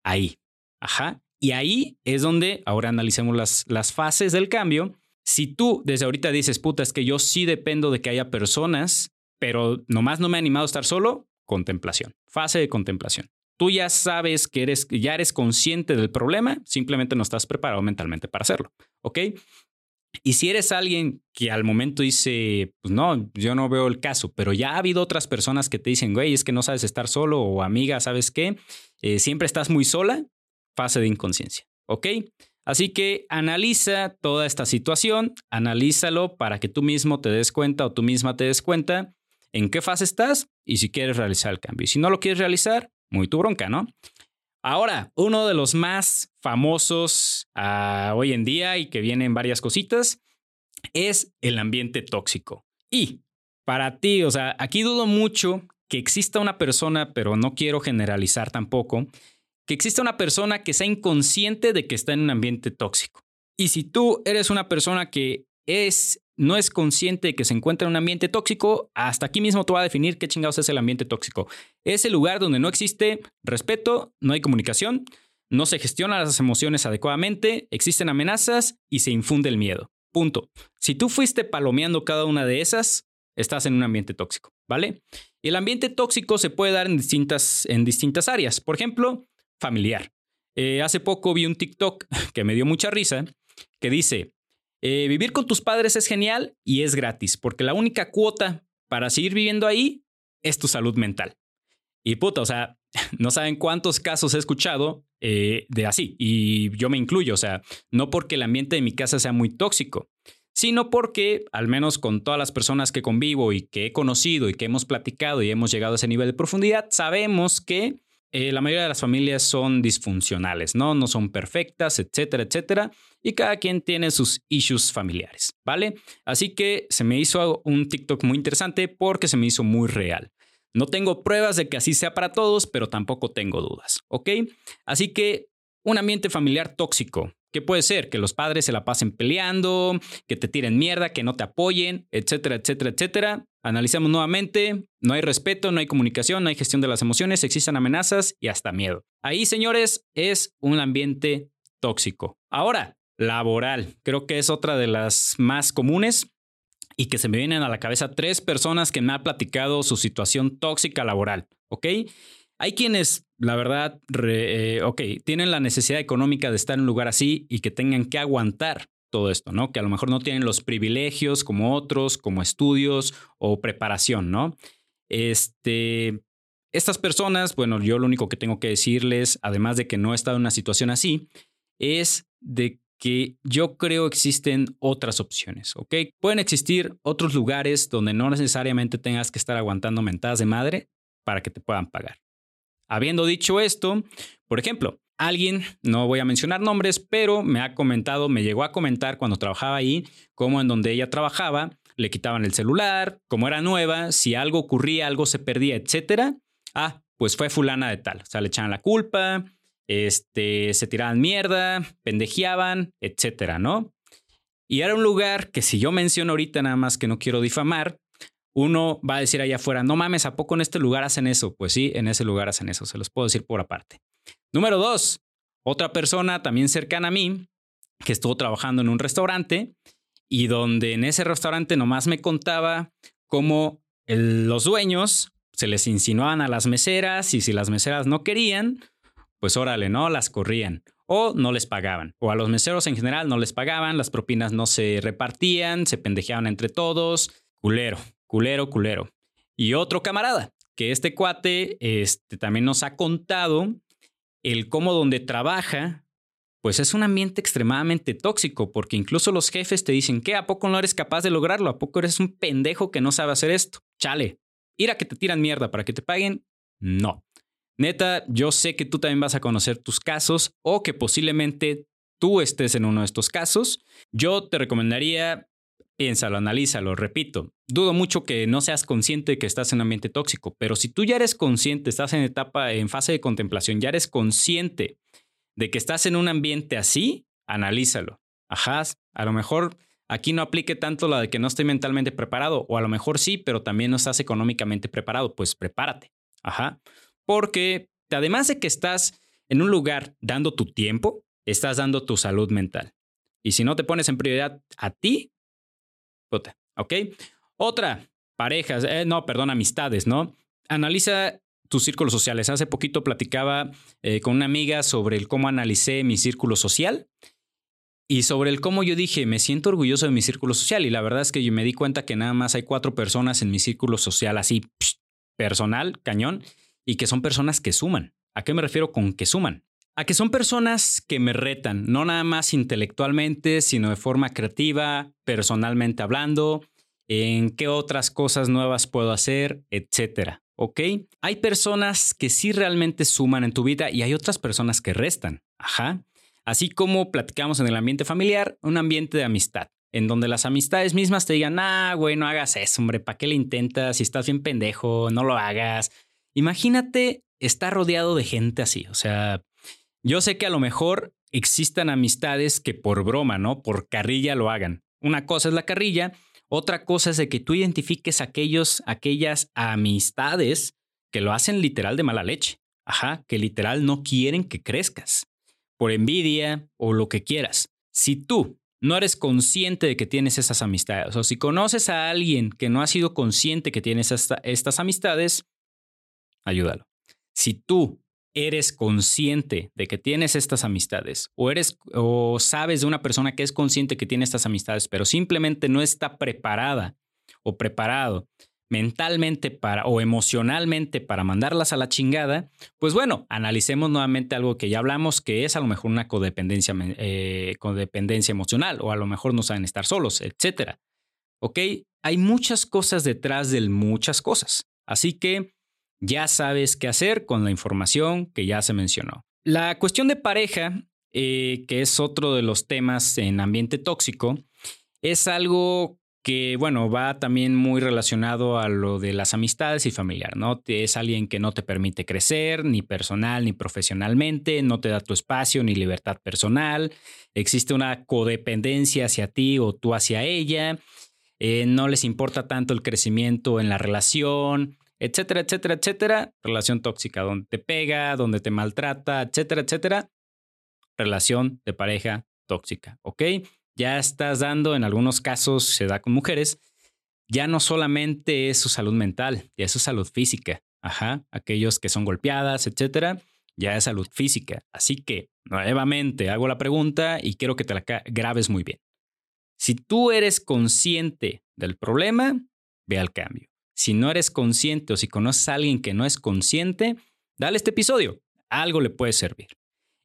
B: ahí. Ajá. Y ahí es donde ahora analicemos las, las fases del cambio. Si tú desde ahorita dices, puta, es que yo sí dependo de que haya personas, pero nomás no me he animado a estar solo, contemplación. Fase de contemplación. Tú ya sabes que eres, ya eres consciente del problema, simplemente no estás preparado mentalmente para hacerlo, ¿ok? Y si eres alguien que al momento dice, pues no, yo no veo el caso, pero ya ha habido otras personas que te dicen, güey, es que no sabes estar solo o amiga, ¿sabes qué? Eh, siempre estás muy sola, fase de inconsciencia, ¿ok? Así que analiza toda esta situación, analízalo para que tú mismo te des cuenta o tú misma te des cuenta en qué fase estás y si quieres realizar el cambio. Y si no lo quieres realizar, muy tu bronca, ¿no? Ahora, uno de los más famosos ah, hoy en día y que vienen varias cositas es el ambiente tóxico. Y para ti, o sea, aquí dudo mucho que exista una persona, pero no quiero generalizar tampoco, que exista una persona que sea inconsciente de que está en un ambiente tóxico. Y si tú eres una persona que es no es consciente de que se encuentra en un ambiente tóxico, hasta aquí mismo te voy a definir qué chingados es el ambiente tóxico. Es el lugar donde no existe respeto, no hay comunicación, no se gestionan las emociones adecuadamente, existen amenazas y se infunde el miedo. Punto. Si tú fuiste palomeando cada una de esas, estás en un ambiente tóxico, ¿vale? El ambiente tóxico se puede dar en distintas, en distintas áreas. Por ejemplo, familiar. Eh, hace poco vi un TikTok que me dio mucha risa que dice, eh, vivir con tus padres es genial y es gratis, porque la única cuota para seguir viviendo ahí es tu salud mental. Y puta, o sea, no saben cuántos casos he escuchado eh, de así, y yo me incluyo, o sea, no porque el ambiente de mi casa sea muy tóxico, sino porque, al menos con todas las personas que convivo y que he conocido y que hemos platicado y hemos llegado a ese nivel de profundidad, sabemos que eh, la mayoría de las familias son disfuncionales, ¿no? No son perfectas, etcétera, etcétera. Y cada quien tiene sus issues familiares, ¿vale? Así que se me hizo un TikTok muy interesante porque se me hizo muy real. No tengo pruebas de que así sea para todos, pero tampoco tengo dudas, ¿ok? Así que un ambiente familiar tóxico, ¿Qué puede ser? Que los padres se la pasen peleando, que te tiren mierda, que no te apoyen, etcétera, etcétera, etcétera. Analizamos nuevamente, no hay respeto, no hay comunicación, no hay gestión de las emociones, existen amenazas y hasta miedo. Ahí, señores, es un ambiente tóxico. Ahora, laboral, creo que es otra de las más comunes y que se me vienen a la cabeza tres personas que me han platicado su situación tóxica laboral, ¿ok? Hay quienes, la verdad, eh, ok, tienen la necesidad económica de estar en un lugar así y que tengan que aguantar todo esto, ¿no? Que a lo mejor no tienen los privilegios como otros, como estudios o preparación, ¿no? Este, estas personas, bueno, yo lo único que tengo que decirles, además de que no he estado en una situación así, es de que yo creo existen otras opciones, ¿ok? Pueden existir otros lugares donde no necesariamente tengas que estar aguantando mentadas de madre para que te puedan pagar. Habiendo dicho esto, por ejemplo, alguien, no voy a mencionar nombres, pero me ha comentado, me llegó a comentar cuando trabajaba ahí, cómo en donde ella trabajaba, le quitaban el celular, como era nueva, si algo ocurría, algo se perdía, etcétera. Ah, pues fue fulana de tal. O sea, le echaban la culpa, este, se tiraban mierda, pendejeaban, etcétera, ¿no? Y era un lugar que si yo menciono ahorita nada más que no quiero difamar, uno va a decir allá afuera, no mames, ¿a poco en este lugar hacen eso? Pues sí, en ese lugar hacen eso, se los puedo decir por aparte. Número dos, otra persona también cercana a mí, que estuvo trabajando en un restaurante y donde en ese restaurante nomás me contaba cómo los dueños se les insinuaban a las meseras y si las meseras no querían, pues órale, ¿no? Las corrían o no les pagaban. O a los meseros en general no les pagaban, las propinas no se repartían, se pendejeaban entre todos. Culero, culero, culero. Y otro camarada, que este cuate este, también nos ha contado el cómo donde trabaja, pues es un ambiente extremadamente tóxico, porque incluso los jefes te dicen, que ¿A poco no eres capaz de lograrlo? ¿A poco eres un pendejo que no sabe hacer esto? Chale, ir a que te tiran mierda para que te paguen, no. Neta, yo sé que tú también vas a conocer tus casos o que posiblemente tú estés en uno de estos casos. Yo te recomendaría Piénsalo, analízalo, repito. Dudo mucho que no seas consciente de que estás en un ambiente tóxico, pero si tú ya eres consciente, estás en etapa, en fase de contemplación, ya eres consciente de que estás en un ambiente así, analízalo. Ajá, a lo mejor aquí no aplique tanto la de que no estoy mentalmente preparado, o a lo mejor sí, pero también no estás económicamente preparado, pues prepárate. Ajá, porque además de que estás en un lugar dando tu tiempo, estás dando tu salud mental. Y si no te pones en prioridad a ti, ¿ok? Otra, parejas, eh, no, perdón, amistades, ¿no? Analiza tus círculos sociales. Hace poquito platicaba eh, con una amiga sobre el cómo analicé mi círculo social y sobre el cómo yo dije, me siento orgulloso de mi círculo social. Y la verdad es que yo me di cuenta que nada más hay cuatro personas en mi círculo social así, personal, cañón, y que son personas que suman. ¿A qué me refiero con que suman? A que son personas que me retan, no nada más intelectualmente, sino de forma creativa, personalmente hablando, en qué otras cosas nuevas puedo hacer, etcétera. ¿Ok? Hay personas que sí realmente suman en tu vida y hay otras personas que restan. Ajá. Así como platicamos en el ambiente familiar, un ambiente de amistad, en donde las amistades mismas te digan, ah, güey, no hagas eso, hombre, ¿para qué le intentas? Si estás bien pendejo, no lo hagas. Imagínate estar rodeado de gente así, o sea, yo sé que a lo mejor existan amistades que por broma, ¿no? Por carrilla lo hagan. una cosa es la carrilla, otra cosa es que tú identifiques aquellos, aquellas amistades que lo hacen literal de mala leche. Ajá, que literal no quieren que crezcas por envidia o lo que quieras. Si tú no eres consciente de que tienes esas amistades o si conoces a alguien que no ha sido consciente que tienes estas amistades, ayúdalo. Si tú eres consciente de que tienes estas amistades o eres o sabes de una persona que es consciente que tiene estas amistades, pero simplemente no está preparada o preparado mentalmente para o emocionalmente para mandarlas a la chingada, pues bueno, analicemos nuevamente algo que ya hablamos, que es a lo mejor una codependencia, eh, codependencia emocional o a lo mejor no saben estar solos, etcétera. ¿Ok? Hay muchas cosas detrás de muchas cosas. Así que ya sabes qué hacer con la información que ya se mencionó. La cuestión de pareja, eh, que es otro de los temas en ambiente tóxico, es algo que, bueno, va también muy relacionado a lo de las amistades y familiar, ¿no? Es alguien que no te permite crecer, ni personal ni profesionalmente, no te da tu espacio ni libertad personal, existe una codependencia hacia ti o tú hacia ella, eh, no les importa tanto el crecimiento en la relación, etcétera, etcétera, etcétera. Relación tóxica, donde te pega, donde te maltrata, etcétera, etcétera. Relación de pareja tóxica, ¿ok? Ya estás dando, en algunos casos se da con mujeres, ya no solamente es su salud mental, ya es su salud física. Ajá, aquellos que son golpeadas, etcétera, ya es salud física. Así que, nuevamente, hago la pregunta y quiero que te la grabes muy bien. Si tú eres consciente del problema, ve al cambio. Si no eres consciente o si conoces a alguien que no es consciente, dale este episodio. Algo le puede servir.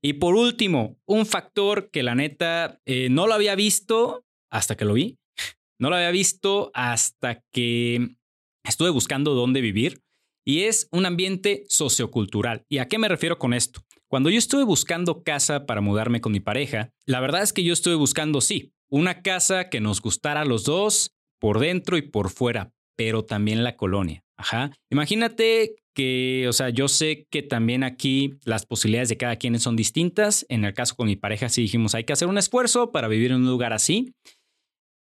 B: Y por último, un factor que la neta eh, no lo había visto hasta que lo vi. No lo había visto hasta que estuve buscando dónde vivir. Y es un ambiente sociocultural. ¿Y a qué me refiero con esto? Cuando yo estuve buscando casa para mudarme con mi pareja, la verdad es que yo estuve buscando, sí, una casa que nos gustara a los dos, por dentro y por fuera, pero también la colonia. Ajá. Imagínate que, o sea, yo sé que también aquí las posibilidades de cada quien son distintas. En el caso con mi pareja sí dijimos, hay que hacer un esfuerzo para vivir en un lugar así,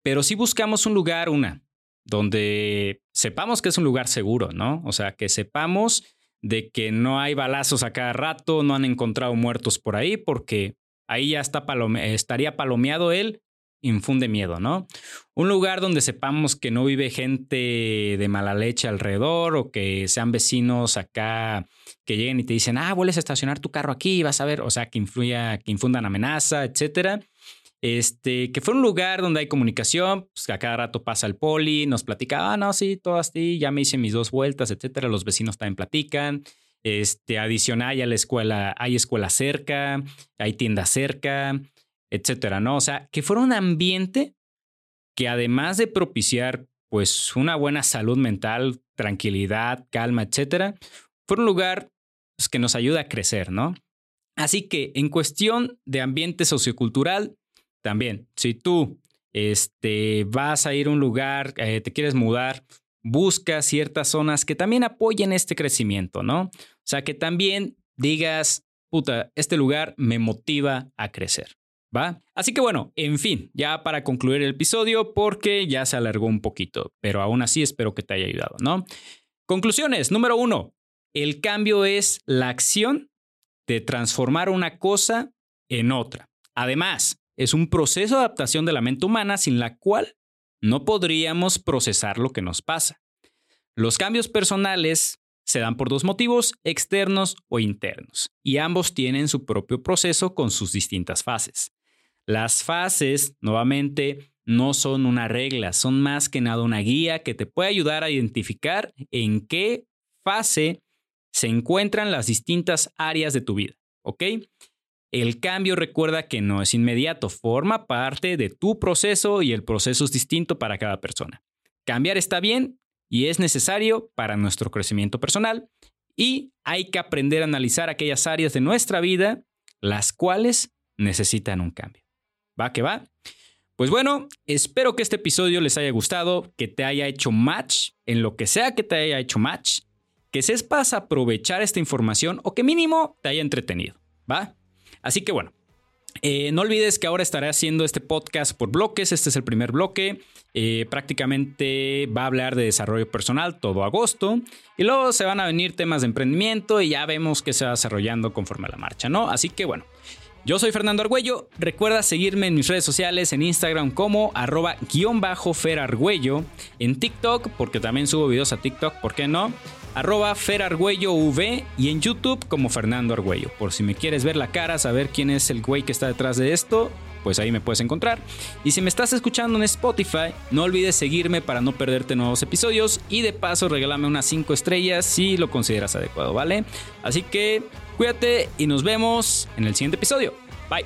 B: pero sí buscamos un lugar, una, donde sepamos que es un lugar seguro, ¿no? O sea, que sepamos de que no hay balazos a cada rato, no han encontrado muertos por ahí, porque ahí ya está estaría palomeado él infunde miedo, ¿no? Un lugar donde sepamos que no vive gente de mala leche alrededor o que sean vecinos acá que lleguen y te dicen, ah, vuelves a estacionar tu carro aquí, vas a ver, o sea, que influya, que infundan amenaza, etcétera. Este, que fue un lugar donde hay comunicación, pues que a cada rato pasa el poli, nos platica, ah, no, sí, todo así, ya me hice mis dos vueltas, etcétera. Los vecinos también platican. Este, adicional, a la escuela, hay escuela cerca, hay tienda cerca etcétera, ¿no? O sea, que fuera un ambiente que además de propiciar pues una buena salud mental, tranquilidad, calma, etcétera, fuera un lugar pues, que nos ayuda a crecer, ¿no? Así que en cuestión de ambiente sociocultural, también, si tú este, vas a ir a un lugar, eh, te quieres mudar, busca ciertas zonas que también apoyen este crecimiento, ¿no? O sea, que también digas, puta, este lugar me motiva a crecer. Así que bueno, en fin, ya para concluir el episodio, porque ya se alargó un poquito, pero aún así espero que te haya ayudado, ¿no? Conclusiones, número uno, el cambio es la acción de transformar una cosa en otra. Además, es un proceso de adaptación de la mente humana sin la cual no podríamos procesar lo que nos pasa. Los cambios personales se dan por dos motivos, externos o internos, y ambos tienen su propio proceso con sus distintas fases. Las fases, nuevamente, no son una regla, son más que nada una guía que te puede ayudar a identificar en qué fase se encuentran las distintas áreas de tu vida, ¿ok? El cambio recuerda que no es inmediato, forma parte de tu proceso y el proceso es distinto para cada persona. Cambiar está bien y es necesario para nuestro crecimiento personal y hay que aprender a analizar aquellas áreas de nuestra vida las cuales necesitan un cambio. ¿Va que va? Pues bueno, espero que este episodio les haya gustado, que te haya hecho match en lo que sea que te haya hecho match, que sepas aprovechar esta información o que mínimo te haya entretenido, ¿va? Así que bueno, Eh, no olvides que ahora estaré haciendo este podcast por bloques. Este es el primer bloque. Eh, prácticamente va a hablar de desarrollo personal todo agosto. Y luego se van a venir temas de emprendimiento y ya vemos que se va desarrollando conforme a la marcha, ¿no? Así que bueno. Yo soy Fernando Argüello. Recuerda seguirme en mis redes sociales, en Instagram como arroba guion bajo ferargüello, en TikTok, porque también subo videos a TikTok, ¿por qué no? arroba V y en YouTube como Fernando Argüello. Por si me quieres ver la cara, saber quién es el güey que está detrás de esto, pues ahí me puedes encontrar. Y si me estás escuchando en Spotify, no olvides seguirme para no perderte nuevos episodios y de paso regálame unas 5 estrellas si lo consideras adecuado, ¿vale? Así que cuídate y nos vemos en el siguiente episodio. Bye.